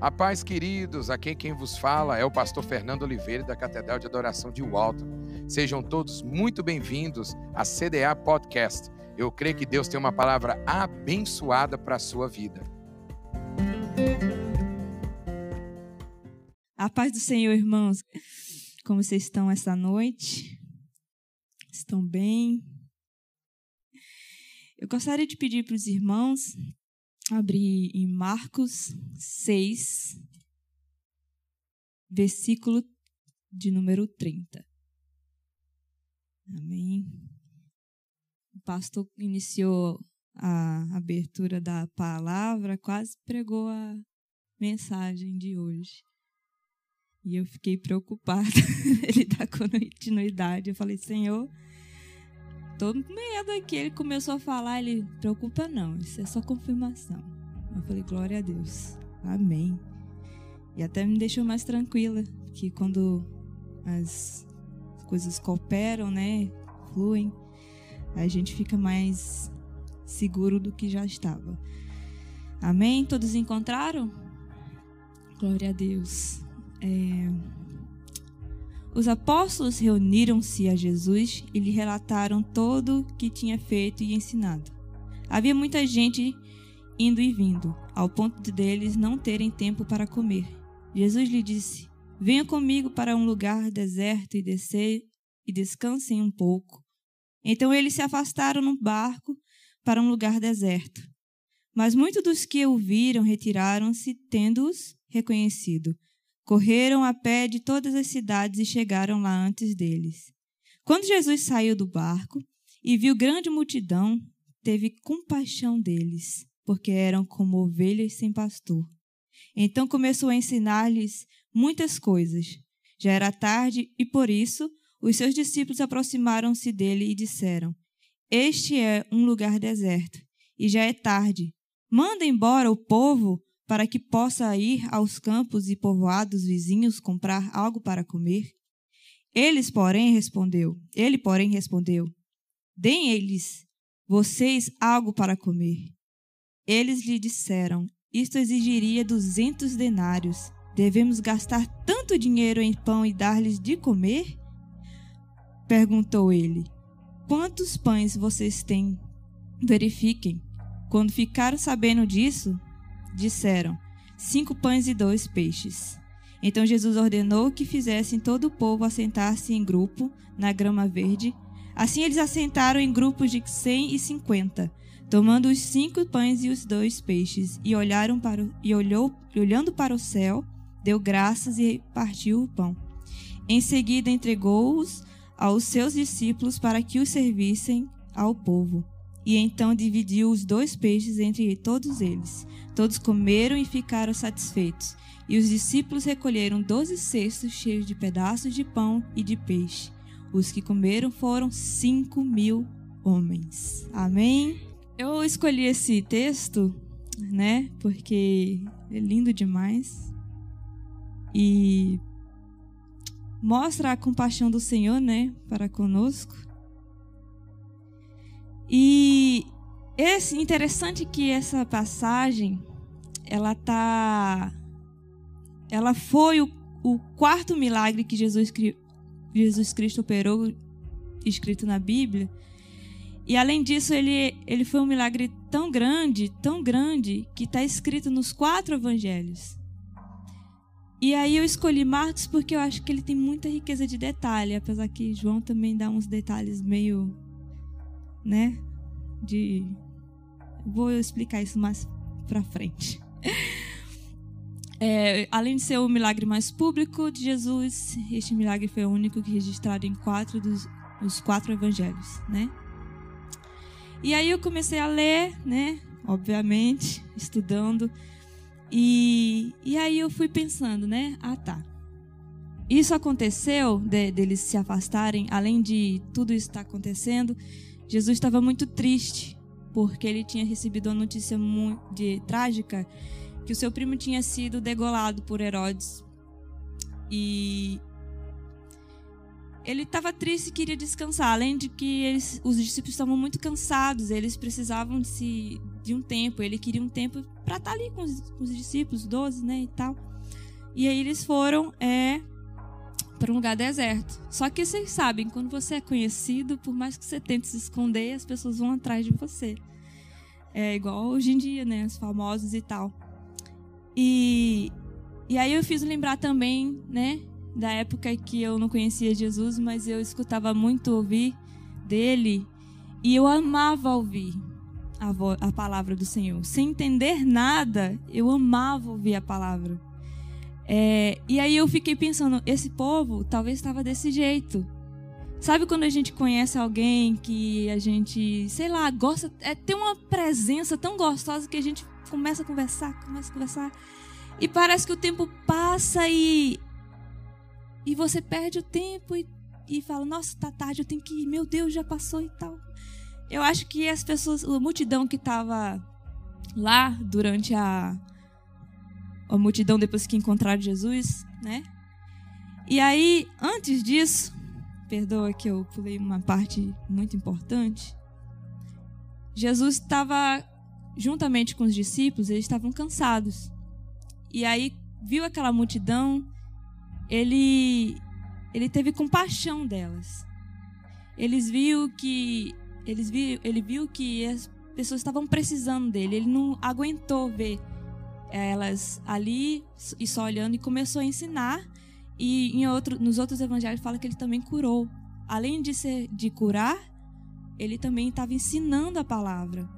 A paz, queridos, aqui quem vos fala é o pastor Fernando Oliveira da Catedral de Adoração de Walton. Sejam todos muito bem-vindos à CDA Podcast. Eu creio que Deus tem uma palavra abençoada para a sua vida. A paz do Senhor, irmãos. Como vocês estão essa noite? Estão bem? Eu gostaria de pedir para os irmãos abrir em Marcos 6, versículo de número 30. Amém. O pastor iniciou a abertura da palavra, quase pregou a mensagem de hoje. E eu fiquei preocupada. Ele dar continuidade. Eu falei, Senhor, tô com medo aqui. Ele começou a falar, ele, preocupa não, isso é só confirmação. Eu falei, glória a Deus. Amém. E até me deixou mais tranquila, que quando as coisas cooperam, né, fluem, a gente fica mais seguro do que já estava. Amém? Todos encontraram? Glória a Deus. É... Os apóstolos reuniram-se a Jesus e lhe relataram todo o que tinha feito e ensinado. Havia muita gente indo e vindo, ao ponto de deles não terem tempo para comer. Jesus lhe disse: Venha comigo para um lugar deserto e descer e descansem um pouco. Então eles se afastaram no barco para um lugar deserto. Mas muitos dos que o viram retiraram-se, tendo-os reconhecido. Correram a pé de todas as cidades e chegaram lá antes deles. Quando Jesus saiu do barco e viu grande multidão, teve compaixão deles, porque eram como ovelhas sem pastor. Então começou a ensinar-lhes muitas coisas. Já era tarde e por isso os seus discípulos aproximaram-se dele e disseram: Este é um lugar deserto e já é tarde. Manda embora o povo para que possa ir aos campos e povoados vizinhos comprar algo para comer? Eles, porém, respondeu. Ele, porém, respondeu: Deem eles vocês algo para comer. Eles lhe disseram: Isto exigiria duzentos denários. Devemos gastar tanto dinheiro em pão e dar-lhes de comer? Perguntou ele: Quantos pães vocês têm? Verifiquem. Quando ficaram sabendo disso, disseram: Cinco pães e dois peixes. Então Jesus ordenou que fizessem todo o povo assentar-se em grupo na grama verde. Assim eles assentaram em grupos de cem e cinquenta, tomando os cinco pães e os dois peixes, e olharam para o, e olhou, olhando para o céu, deu graças e partiu o pão. Em seguida entregou-os aos seus discípulos para que os servissem ao povo. E então dividiu os dois peixes entre todos eles. Todos comeram e ficaram satisfeitos. E os discípulos recolheram doze cestos cheios de pedaços de pão e de peixe. Os que comeram foram cinco mil homens. Amém? Eu escolhi esse texto, né? Porque é lindo demais. E mostra a compaixão do Senhor, né? Para conosco. E é interessante que essa passagem ela tá ela foi o, o quarto milagre que Jesus, Jesus Cristo operou escrito na Bíblia. E além disso, ele, ele foi um milagre tão grande, tão grande, que está escrito nos quatro evangelhos. E aí eu escolhi Marcos porque eu acho que ele tem muita riqueza de detalhe, apesar que João também dá uns detalhes meio né? De vou explicar isso mais para frente. É, além de ser o milagre mais público de Jesus, este milagre foi o único que registrado em quatro dos os quatro evangelhos, né? E aí eu comecei a ler, né? Obviamente, estudando. E, e aí eu fui pensando, né? Ah, tá. Isso aconteceu de, deles se afastarem, além de tudo isso estar tá acontecendo, Jesus estava muito triste porque ele tinha recebido uma notícia de, trágica que o seu primo tinha sido degolado por Herodes. E ele estava triste e queria descansar, além de que eles, os discípulos estavam muito cansados, eles precisavam de, se, de um tempo, ele queria um tempo para estar tá ali com os, com os discípulos, 12, né, e tal. E aí eles foram é, para um lugar deserto. Só que vocês sabem, quando você é conhecido, por mais que você tente se esconder, as pessoas vão atrás de você. É igual hoje em dia, né, os famosos e tal. E, e aí eu fiz lembrar também, né, da época que eu não conhecia Jesus, mas eu escutava muito ouvir dele e eu amava ouvir a, a palavra do Senhor. Sem entender nada, eu amava ouvir a palavra. É, e aí eu fiquei pensando, esse povo talvez estava desse jeito. Sabe quando a gente conhece alguém que a gente, sei lá, gosta, é, tem uma presença tão gostosa que a gente começa a conversar, começa a conversar. E parece que o tempo passa e e você perde o tempo e, e fala, nossa, tá tarde, eu tenho que ir, meu Deus, já passou e tal. Eu acho que as pessoas, a multidão que estava lá durante a, a multidão depois que encontraram Jesus, né? E aí, antes disso, perdoa que eu pulei uma parte muito importante. Jesus estava juntamente com os discípulos, eles estavam cansados. E aí viu aquela multidão ele ele teve compaixão delas. Eles viu que eles viu, ele viu que as pessoas estavam precisando dele. Ele não aguentou ver elas ali e só olhando e começou a ensinar. E em outro, nos outros evangelhos fala que ele também curou. Além de ser de curar, ele também estava ensinando a palavra.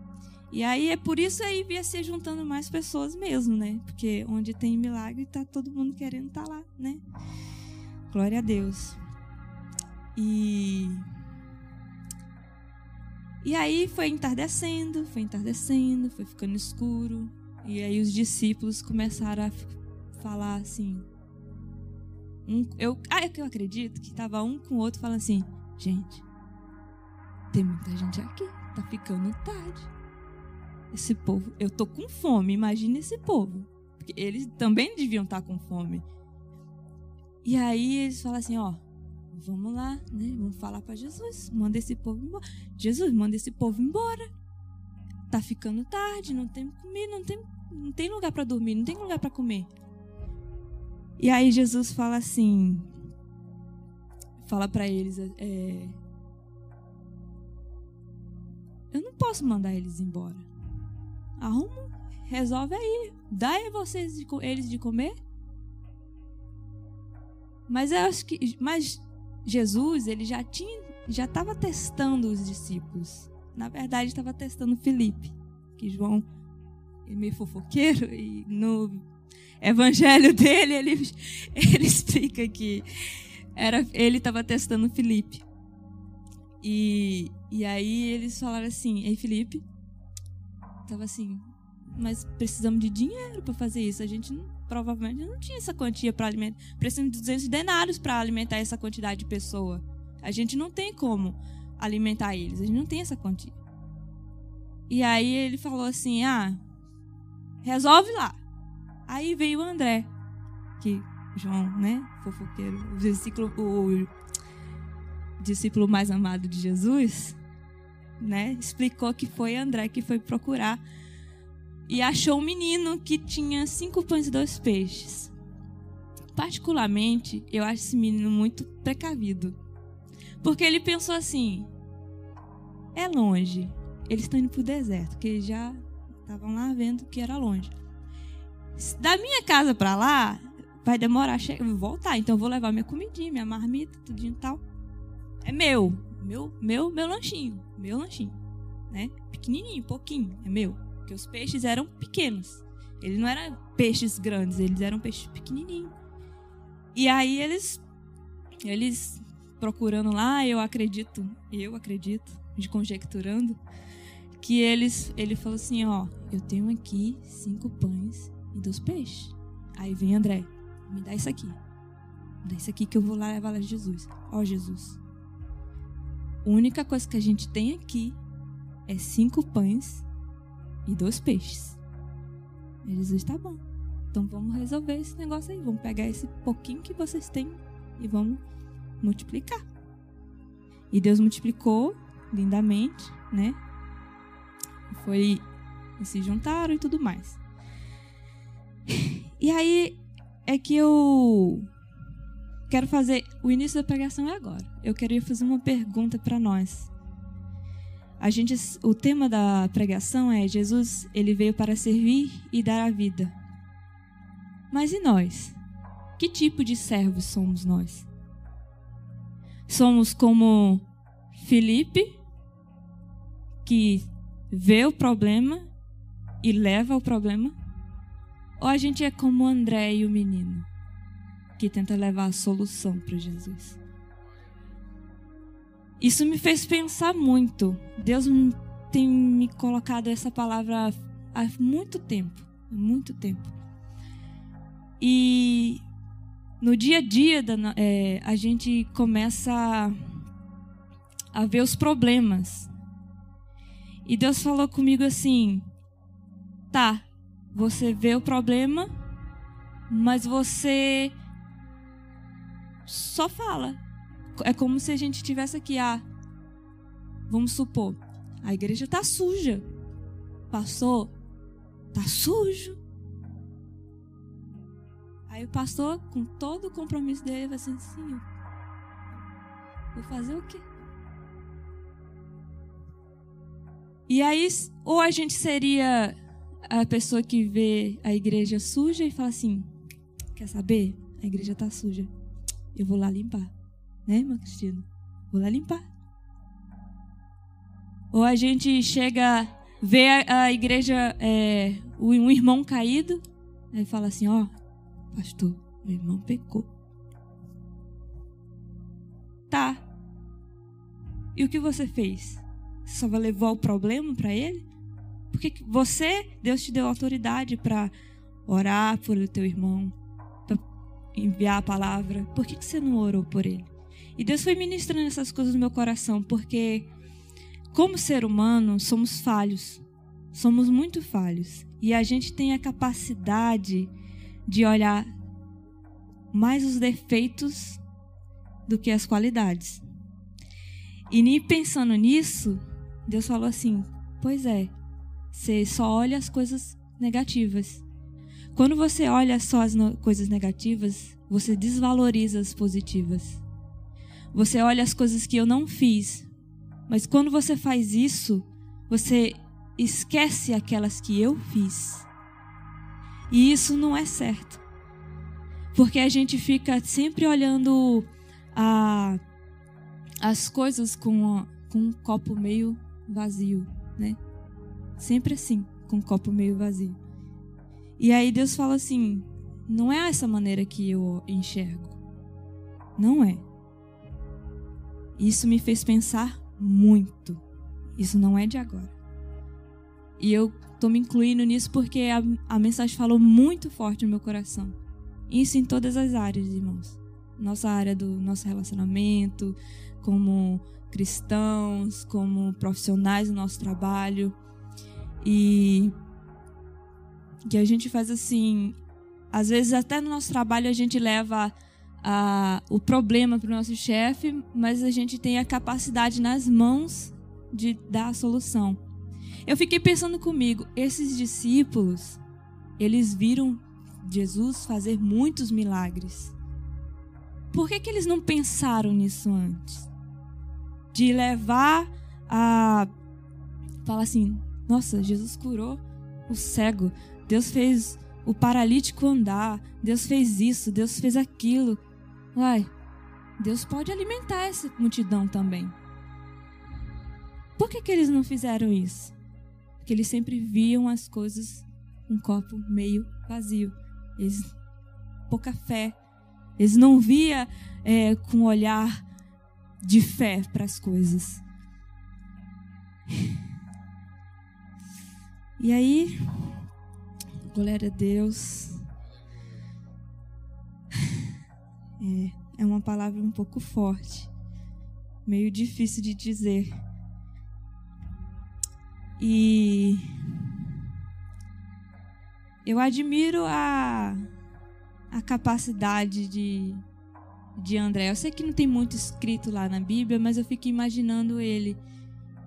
E aí é por isso aí via se juntando mais pessoas mesmo, né? Porque onde tem milagre tá todo mundo querendo estar tá lá, né? Glória a Deus. E E aí foi entardecendo, foi entardecendo, foi ficando escuro. E aí os discípulos começaram a falar assim. Um, eu, ah, é eu acredito que tava um com o outro falando assim: gente, tem muita gente aqui, tá ficando tarde esse povo, eu tô com fome, imagina esse povo. Porque eles também deviam estar tá com fome. E aí eles falam assim, ó, vamos lá, né? Vamos falar para Jesus, manda esse povo embora. Jesus, manda esse povo embora. Tá ficando tarde, não tem comida, não tem, não tem lugar para dormir, não tem lugar para comer. E aí Jesus fala assim, fala para eles, é, eu não posso mandar eles embora arruma, resolve aí. Dá aí vocês eles de comer. Mas eu acho que mas Jesus, ele já tinha já estava testando os discípulos. Na verdade, estava testando Felipe, que João é meio fofoqueiro e no evangelho dele ele, ele explica que era ele estava testando Felipe. E, e aí eles falaram assim: "Ei, Felipe, tava assim, mas precisamos de dinheiro para fazer isso. A gente não, provavelmente não tinha essa quantia para alimentar. Precisamos de 200 denários para alimentar essa quantidade de pessoa. A gente não tem como alimentar eles. A gente não tem essa quantia. E aí ele falou assim: "Ah, resolve lá". Aí veio o André, que João, né, fofoqueiro, o discípulo, o discípulo mais amado de Jesus, né, explicou que foi André que foi procurar e achou um menino que tinha cinco pães e dois peixes. Particularmente, eu acho esse menino muito precavido. Porque ele pensou assim: é longe. Eles estão indo para o deserto, porque já estavam lá vendo que era longe. Da minha casa para lá, vai demorar a voltar. Então eu vou levar minha comidinha, minha marmita, tudinho e tal. É meu meu, meu, meu lanchinho, meu lanchinho, né? Pequenininho, pouquinho, é meu, porque os peixes eram pequenos. Eles não eram peixes grandes, eles eram peixes pequenininhos. E aí eles, eles procurando lá, eu acredito, eu acredito, de conjecturando, que eles, ele falou assim, ó, eu tenho aqui cinco pães e dois peixes. Aí vem André, me dá isso aqui. Me dá isso aqui que eu vou lá levar lá Jesus. Ó Jesus, a única coisa que a gente tem aqui é cinco pães e dois peixes. E Jesus, tá bom. Então vamos resolver esse negócio aí. Vamos pegar esse pouquinho que vocês têm e vamos multiplicar. E Deus multiplicou lindamente, né? Foi se juntaram e tudo mais. E aí é que eu quero fazer o início da pregação é agora. Eu queria fazer uma pergunta para nós. A gente, o tema da pregação é Jesus, ele veio para servir e dar a vida. Mas e nós? Que tipo de servos somos nós? Somos como Felipe, que vê o problema e leva o problema? Ou a gente é como André e o menino, que tenta levar a solução para Jesus? Isso me fez pensar muito. Deus tem me colocado essa palavra há muito tempo, muito tempo. E no dia a dia da, é, a gente começa a, a ver os problemas. E Deus falou comigo assim: tá, você vê o problema, mas você só fala é como se a gente tivesse aqui, ah, vamos supor, a igreja está suja. Pastor, tá sujo. Aí o pastor, com todo o compromisso dele, vai assim, sim, vou fazer o quê? E aí, ou a gente seria a pessoa que vê a igreja suja e fala assim: quer saber? A igreja tá suja. Eu vou lá limpar. Né, irmã Cristina? Vou lá limpar. Ou a gente chega, vê a, a igreja, é, um irmão caído, aí fala assim: Ó, oh, pastor, meu irmão pecou. Tá. E o que você fez? Só vai levar o problema para ele? Porque você, Deus te deu autoridade para orar por o teu irmão, para enviar a palavra. Por que, que você não orou por ele? E Deus foi ministrando essas coisas no meu coração, porque como ser humano, somos falhos. Somos muito falhos. E a gente tem a capacidade de olhar mais os defeitos do que as qualidades. E nem pensando nisso, Deus falou assim: Pois é, você só olha as coisas negativas. Quando você olha só as coisas negativas, você desvaloriza as positivas. Você olha as coisas que eu não fiz. Mas quando você faz isso, você esquece aquelas que eu fiz. E isso não é certo. Porque a gente fica sempre olhando a, as coisas com, com um copo meio vazio, né? Sempre assim, com um copo meio vazio. E aí Deus fala assim: não é essa maneira que eu enxergo. Não é. Isso me fez pensar muito. Isso não é de agora. E eu estou me incluindo nisso porque a, a mensagem falou muito forte no meu coração. Isso em todas as áreas, irmãos. Nossa área do nosso relacionamento, como cristãos, como profissionais do nosso trabalho. E que a gente faz assim, às vezes até no nosso trabalho a gente leva a, o problema para o nosso chefe, mas a gente tem a capacidade nas mãos de dar a solução. Eu fiquei pensando comigo, esses discípulos, eles viram Jesus fazer muitos milagres. Por que, que eles não pensaram nisso antes? De levar a. Falar assim: nossa, Jesus curou o cego, Deus fez o paralítico andar, Deus fez isso, Deus fez aquilo. Uai, Deus pode alimentar essa multidão também. Por que, que eles não fizeram isso? Porque eles sempre viam as coisas um copo meio vazio. Eles pouca fé. Eles não via é, com olhar de fé para as coisas. E aí, glória a Deus. É, é uma palavra um pouco forte, meio difícil de dizer. E eu admiro a, a capacidade de, de André. Eu sei que não tem muito escrito lá na Bíblia, mas eu fico imaginando ele.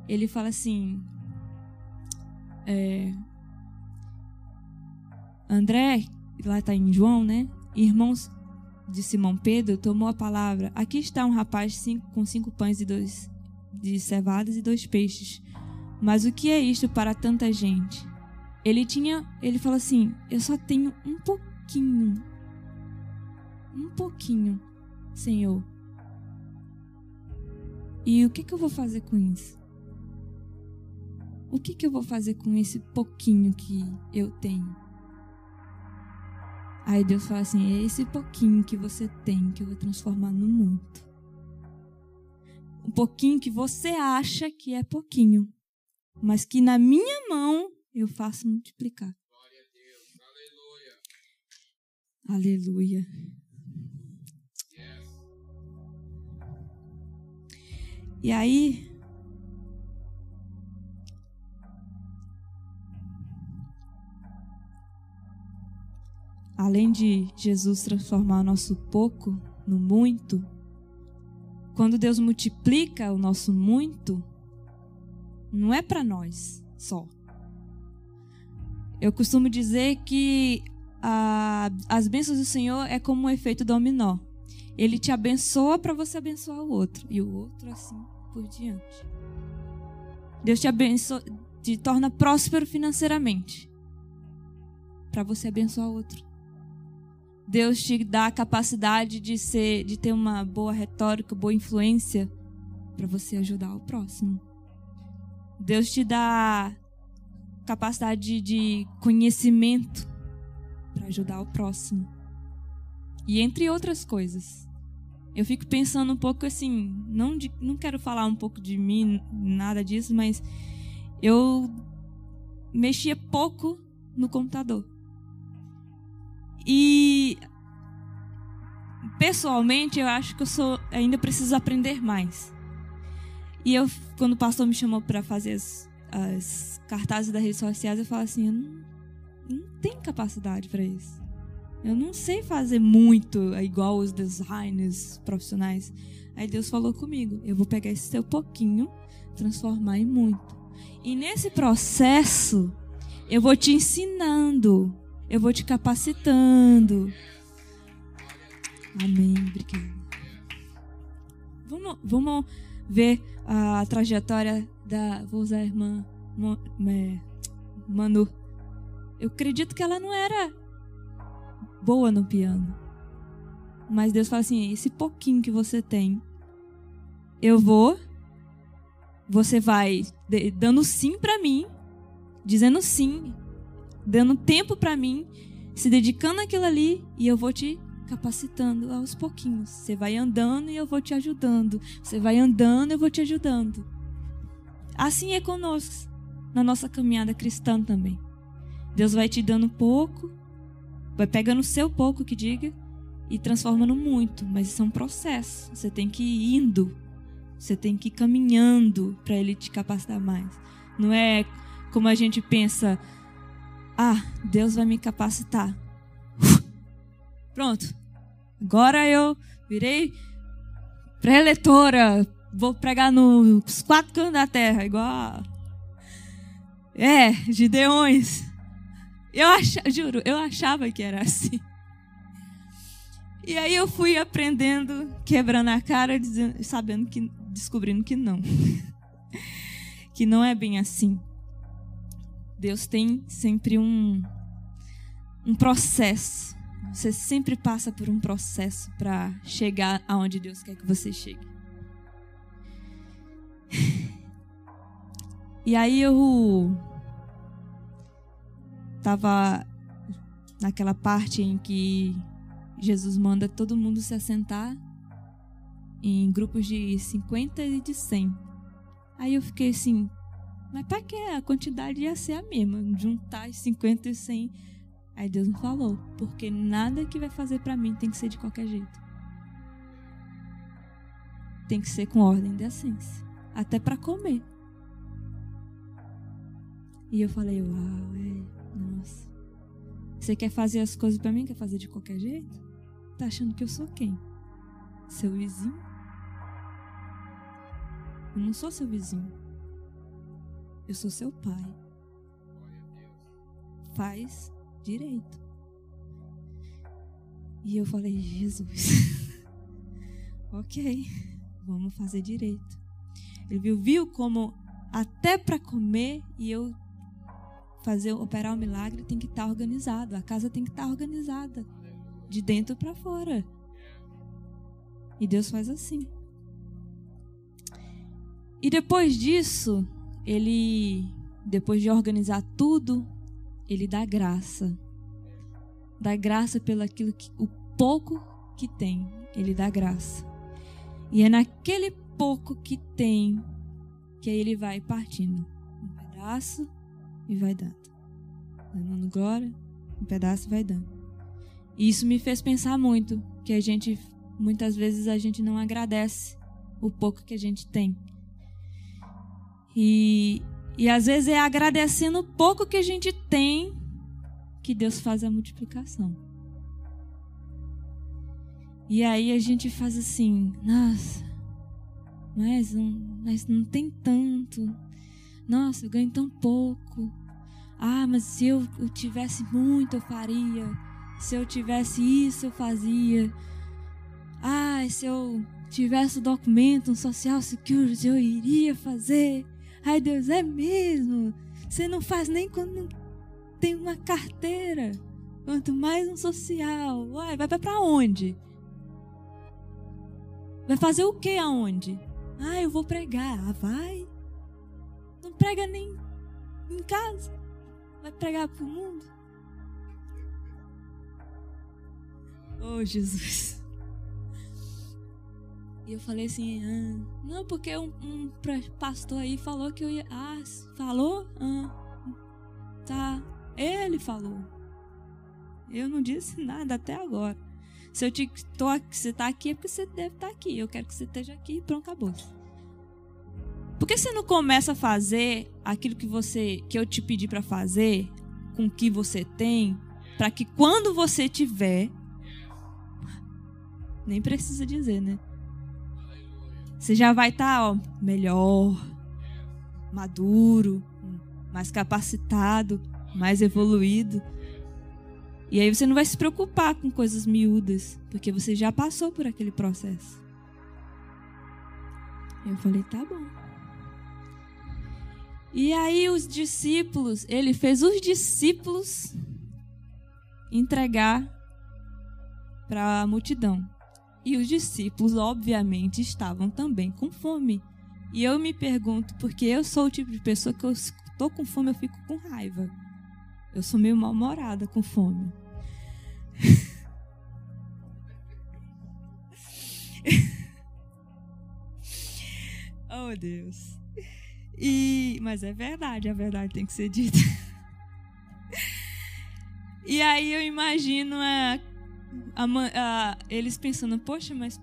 Ele fala assim: é, André, lá está em João, né? Irmãos de Simão Pedro, tomou a palavra. Aqui está um rapaz cinco, com cinco pães e dois de cevadas e dois peixes. Mas o que é isto para tanta gente? Ele tinha, ele falou assim: eu só tenho um pouquinho, um pouquinho, Senhor. E o que, que eu vou fazer com isso? O que, que eu vou fazer com esse pouquinho que eu tenho? Aí Deus fala assim: é esse pouquinho que você tem que eu vou transformar no muito. Um pouquinho que você acha que é pouquinho, mas que na minha mão eu faço multiplicar. Glória a Deus. Aleluia. Aleluia. E aí, além de Jesus transformar o nosso pouco no muito, quando Deus multiplica o nosso muito, não é para nós só. Eu costumo dizer que a, as bênçãos do Senhor é como um efeito dominó. Ele te abençoa para você abençoar o outro e o outro assim por diante. Deus te abençoa, te torna próspero financeiramente para você abençoar outro. Deus te dá a capacidade de ser, de ter uma boa retórica, boa influência para você ajudar o próximo. Deus te dá capacidade de conhecimento para ajudar o próximo. E entre outras coisas. Eu fico pensando um pouco assim, não, de, não quero falar um pouco de mim, nada disso, mas eu mexia pouco no computador. E pessoalmente eu acho que eu sou ainda preciso aprender mais. E eu quando o pastor me chamou para fazer as, as, cartazes das redes sociais, eu falo assim, eu não, não tenho capacidade para isso. Eu não sei fazer muito igual os designers profissionais. Aí Deus falou comigo: eu vou pegar esse seu pouquinho, transformar em muito. E nesse processo, eu vou te ensinando eu vou te capacitando. Amém. Obrigada. Vamos, vamos ver a trajetória da. Vou usar a irmã Manu. Eu acredito que ela não era boa no piano. Mas Deus fala assim: esse pouquinho que você tem, eu vou. Você vai dando sim para mim, dizendo sim dando tempo para mim, se dedicando àquilo ali e eu vou te capacitando aos pouquinhos. Você vai andando e eu vou te ajudando. Você vai andando e eu vou te ajudando. Assim é conosco, na nossa caminhada cristã também. Deus vai te dando pouco, vai pegando o seu pouco que diga e transformando muito, mas isso é um processo. Você tem que ir indo, você tem que ir caminhando para ele te capacitar mais. Não é como a gente pensa, ah, Deus vai me capacitar. Pronto. Agora eu virei preletora. Vou pregar nos quatro cantos da terra, igual. É, Gideões. Eu achava, juro, eu achava que era assim. E aí eu fui aprendendo, quebrando a cara, dizendo, sabendo que, descobrindo que não. que não é bem assim. Deus tem sempre um, um processo. Você sempre passa por um processo para chegar aonde Deus quer que você chegue. E aí eu estava naquela parte em que Jesus manda todo mundo se assentar em grupos de 50 e de 100. Aí eu fiquei assim, mas para que a quantidade ia ser a mesma? Juntar 50 e 100. Aí Deus me falou: porque nada que vai fazer para mim tem que ser de qualquer jeito. Tem que ser com ordem de essência. Até para comer. E eu falei: uau, é, Você quer fazer as coisas para mim? Quer fazer de qualquer jeito? Tá achando que eu sou quem? seu vizinho. Eu não sou seu vizinho. Eu sou seu pai. Faz direito. E eu falei, Jesus, ok, vamos fazer direito. Ele viu, viu como até para comer e eu fazer operar o milagre tem que estar tá organizado, a casa tem que estar tá organizada de dentro para fora. E Deus faz assim. E depois disso, ele depois de organizar tudo, ele dá graça. Dá graça pelo aquilo que o pouco que tem, ele dá graça. E é naquele pouco que tem que ele vai partindo um pedaço e vai dando. Dando glória, um pedaço vai dando. E isso me fez pensar muito que a gente muitas vezes a gente não agradece o pouco que a gente tem. E, e às vezes é agradecendo o pouco que a gente tem que Deus faz a multiplicação. E aí a gente faz assim, nossa, mas não, mas não tem tanto. Nossa, eu ganho tão pouco. Ah, mas se eu, tivesse muito, eu faria. Se eu tivesse isso, eu fazia. Ah, se eu tivesse o documento, um social security, eu iria fazer. Ai, Deus, é mesmo. Você não faz nem quando tem uma carteira. Quanto mais um social. Uai, vai para onde? Vai fazer o que aonde? Ah, eu vou pregar. Ah, vai. Prega nem em casa. Vai pregar pro mundo. Oh, Jesus. E eu falei assim, ah, não, porque um, um, pastor aí falou que eu ia. Ah, falou? Ah, tá. Ele falou. Eu não disse nada até agora. Se eu te tô, você tá aqui é porque você deve estar tá aqui. Eu quero que você esteja aqui e pronto, acabou. Por que você não começa a fazer aquilo que você que eu te pedi para fazer com o que você tem, para que quando você tiver nem precisa dizer, né? Você já vai estar, tá, ó, melhor, maduro, mais capacitado, mais evoluído. E aí você não vai se preocupar com coisas miúdas, porque você já passou por aquele processo. Eu falei, tá bom. E aí os discípulos, ele fez os discípulos entregar para a multidão. E os discípulos, obviamente, estavam também com fome. E eu me pergunto, porque eu sou o tipo de pessoa que eu estou com fome, eu fico com raiva. Eu sou meio mal-humorada com fome. oh, Deus. E, mas é verdade, a verdade tem que ser dita. e aí eu imagino a a, a, eles pensando, poxa, mas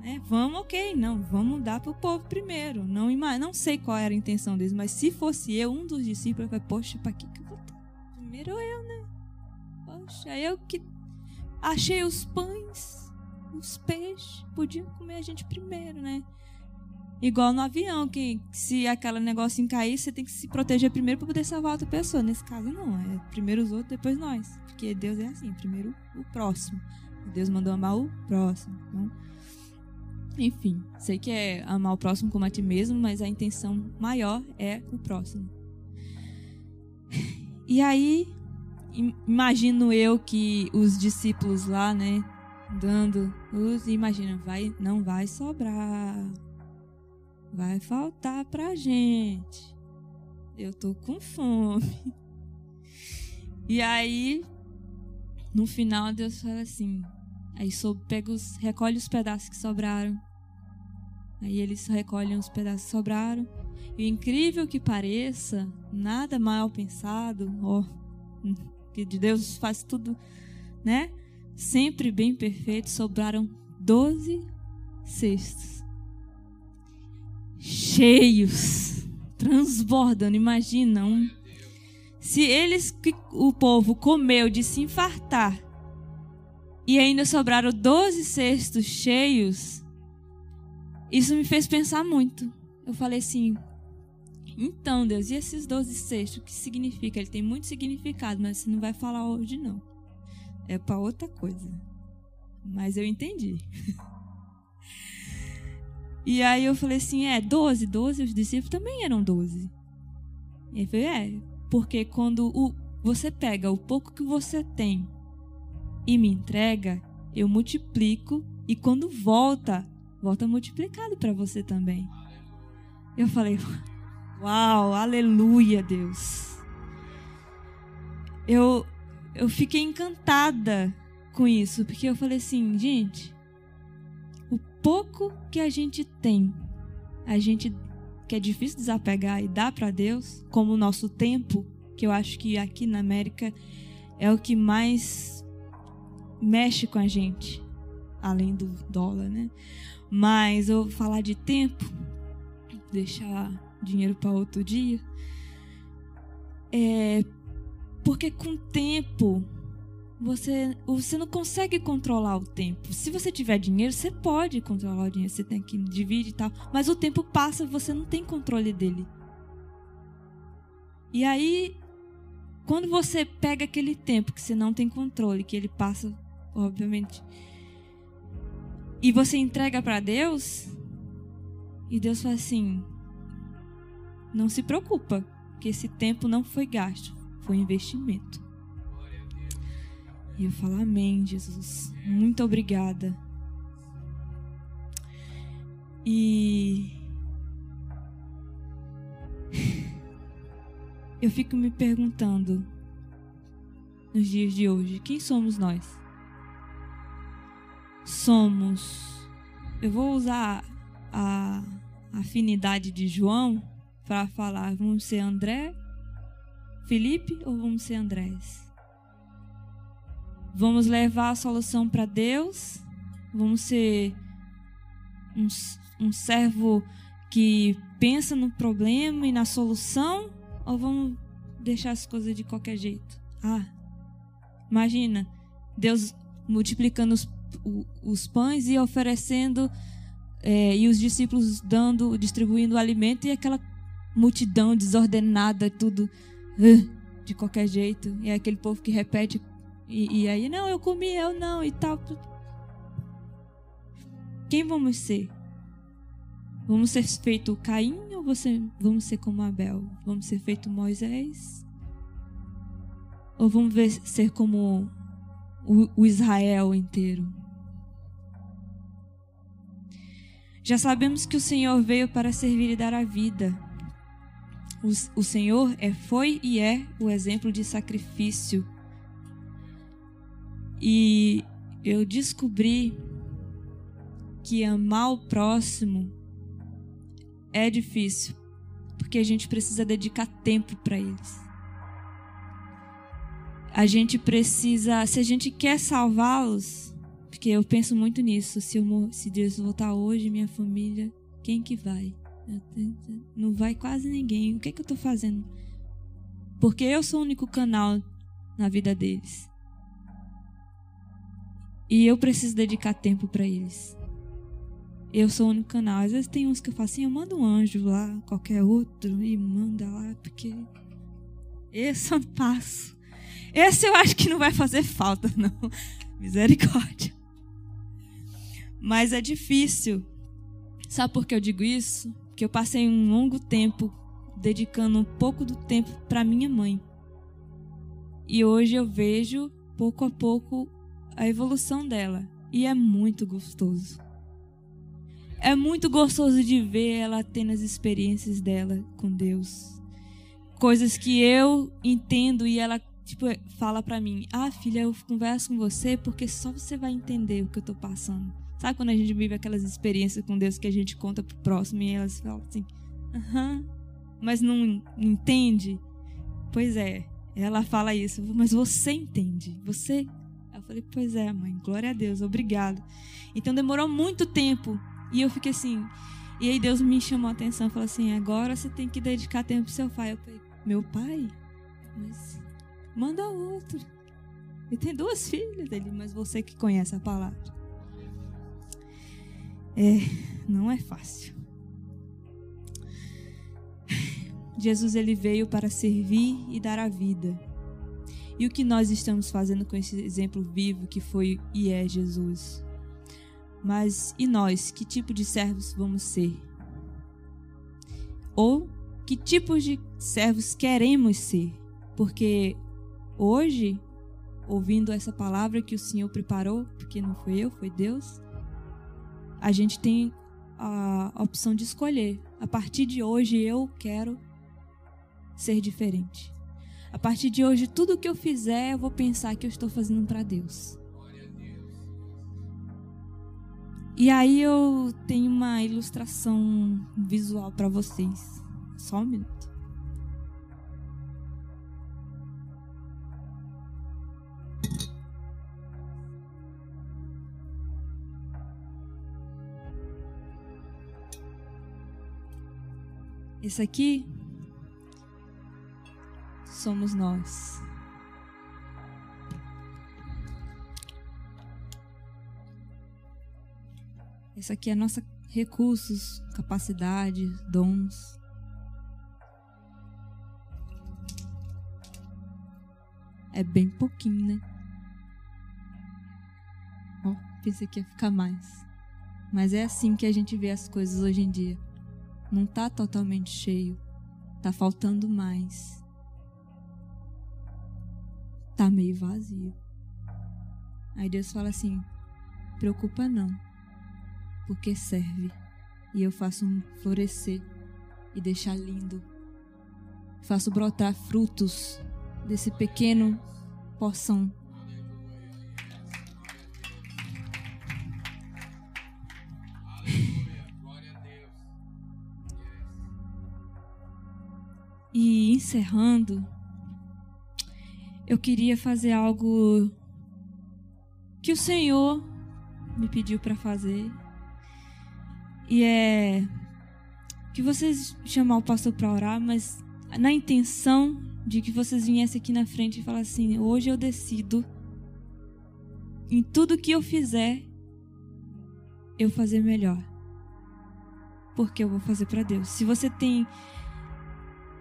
né, vamos, ok, não, vamos dar para o povo primeiro. Não, não sei qual era a intenção deles, mas se fosse eu, um dos discípulos, eu falei, poxa, para que, que eu vou dar? Primeiro eu, né? Poxa, eu que achei os pães, os peixes, podia comer a gente primeiro, né? Igual no avião, que se aquele negocinho cair, você tem que se proteger primeiro para poder salvar outra pessoa. Nesse caso, não. É primeiro os outros, depois nós. Porque Deus é assim, primeiro o próximo. Deus mandou amar o próximo. Então, enfim, sei que é amar o próximo como a ti mesmo, mas a intenção maior é o próximo. E aí, imagino eu que os discípulos lá, né, dando luz, imagina, vai, não vai sobrar vai faltar pra gente. Eu tô com fome. E aí, no final, Deus fala assim: aí pega os, recolhe os pedaços que sobraram. Aí eles recolhem os pedaços que sobraram. E incrível que pareça, nada mal pensado, ó, que de Deus faz tudo, né? Sempre bem perfeito, sobraram 12 cestos cheios, transbordando. Imaginam se eles que o povo comeu de se infartar e ainda sobraram 12 cestos cheios, isso me fez pensar muito. Eu falei assim: então, Deus, e esses 12 cestos, o que significa? Ele tem muito significado, mas você não vai falar hoje, não. É para outra coisa. Mas eu entendi. e aí eu falei assim: é, 12, 12, os discípulos também eram 12. E ele falou: é, porque quando o, você pega o pouco que você tem e me entrega, eu multiplico e quando volta, volta multiplicado para você também. Eu falei: uau, aleluia, Deus. Eu eu fiquei encantada com isso, porque eu falei assim, gente, pouco que a gente tem, a gente que é difícil desapegar e dar para Deus, como o nosso tempo, que eu acho que aqui na América é o que mais mexe com a gente, além do dólar, né? Mas eu vou falar de tempo, deixar dinheiro para outro dia. É porque com o tempo você, você não consegue controlar o tempo. Se você tiver dinheiro, você pode controlar o dinheiro, você tem que dividir e tal. Mas o tempo passa, você não tem controle dele. E aí, quando você pega aquele tempo que você não tem controle, que ele passa, obviamente, e você entrega para Deus, e Deus fala assim: não se preocupa, que esse tempo não foi gasto, foi investimento. E eu falo, Amém, Jesus. Muito obrigada. E. Eu fico me perguntando nos dias de hoje: quem somos nós? Somos. Eu vou usar a afinidade de João para falar: vamos ser André, Felipe ou vamos ser Andrés? Vamos levar a solução para Deus? Vamos ser um, um servo que pensa no problema e na solução? Ou vamos deixar as coisas de qualquer jeito? Ah, imagina Deus multiplicando os, os pães e oferecendo é, e os discípulos dando, distribuindo o alimento e aquela multidão desordenada, tudo de qualquer jeito. E é aquele povo que repete e, e aí, não, eu comi, eu não, e tal. Quem vamos ser? Vamos ser feito Caim ou você, vamos ser como Abel? Vamos ser feito Moisés? Ou vamos ver, ser como o, o Israel inteiro? Já sabemos que o Senhor veio para servir e dar a vida. O, o Senhor é, foi e é o exemplo de sacrifício e eu descobri que amar o próximo é difícil, porque a gente precisa dedicar tempo para eles. A gente precisa, se a gente quer salvá-los, porque eu penso muito nisso, se, eu, se Deus voltar hoje, minha família, quem que vai? Não vai quase ninguém. O que, é que eu estou fazendo? Porque eu sou o único canal na vida deles. E eu preciso dedicar tempo para eles. Eu sou o único canal. Às vezes tem uns que eu faço assim, eu mando um anjo lá, qualquer outro, e manda lá, porque esse eu passo. Esse eu acho que não vai fazer falta, não. Misericórdia. Mas é difícil. Sabe por que eu digo isso? Porque eu passei um longo tempo dedicando um pouco do tempo para minha mãe. E hoje eu vejo, pouco a pouco, a evolução dela. E é muito gostoso. É muito gostoso de ver ela tendo as experiências dela com Deus. Coisas que eu entendo e ela tipo fala para mim: "Ah, filha, eu converso com você porque só você vai entender o que eu tô passando". Sabe quando a gente vive aquelas experiências com Deus que a gente conta pro próximo e elas falam assim: "Aham", mas não entende? Pois é, ela fala isso, mas você entende, você falei, pois é, mãe, glória a Deus, obrigado. Então demorou muito tempo. E eu fiquei assim. E aí Deus me chamou a atenção, falou assim: agora você tem que dedicar tempo pro seu pai. Eu falei, meu pai? Mas manda outro. Ele tem duas filhas dele, mas você que conhece a palavra. É, não é fácil. Jesus ele veio para servir e dar a vida. E o que nós estamos fazendo com esse exemplo vivo que foi e é Jesus? Mas e nós, que tipo de servos vamos ser? Ou que tipos de servos queremos ser? Porque hoje, ouvindo essa palavra que o Senhor preparou, porque não foi eu, foi Deus, a gente tem a opção de escolher. A partir de hoje eu quero ser diferente. A partir de hoje, tudo que eu fizer, eu vou pensar que eu estou fazendo para Deus. E aí eu tenho uma ilustração visual para vocês. Só um minuto. Esse aqui somos nós. Esse aqui é nossa recursos, capacidade, dons. É bem pouquinho, né? Ó, pensei que ia ficar mais. Mas é assim que a gente vê as coisas hoje em dia. Não tá totalmente cheio. Tá faltando mais. Tá meio vazio. Aí Deus fala assim: preocupa não porque serve. E eu faço florescer e deixar lindo. Faço brotar frutos desse pequeno porção. E encerrando, eu queria fazer algo que o Senhor me pediu para fazer e é que vocês chamar o pastor para orar, mas na intenção de que vocês viessem aqui na frente e falassem assim: hoje eu decido em tudo que eu fizer eu fazer melhor. Porque eu vou fazer para Deus. Se você tem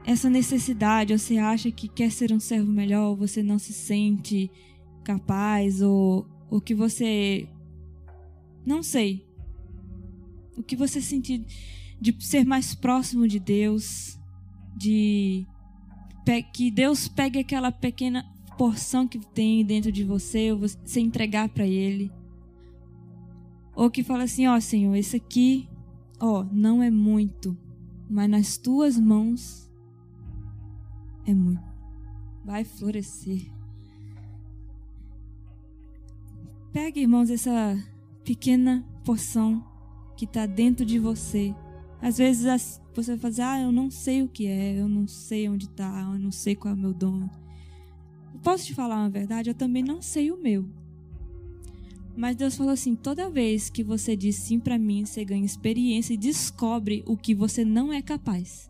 essa necessidade, você acha que quer ser um servo melhor, você não se sente capaz, ou, ou que você. Não sei o que você sentir de ser mais próximo de Deus, de que Deus pegue aquela pequena porção que tem dentro de você, ou você entregar para Ele. Ou que fala assim: Ó oh, Senhor, esse aqui, ó, oh, não é muito, mas nas tuas mãos é muito. Vai florescer. Pega, irmãos, essa pequena porção que está dentro de você. Às vezes você vai fazer, ah, eu não sei o que é, eu não sei onde está, eu não sei qual é o meu dom. Posso te falar uma verdade? Eu também não sei o meu. Mas Deus falou assim: toda vez que você diz sim para mim, você ganha experiência e descobre o que você não é capaz.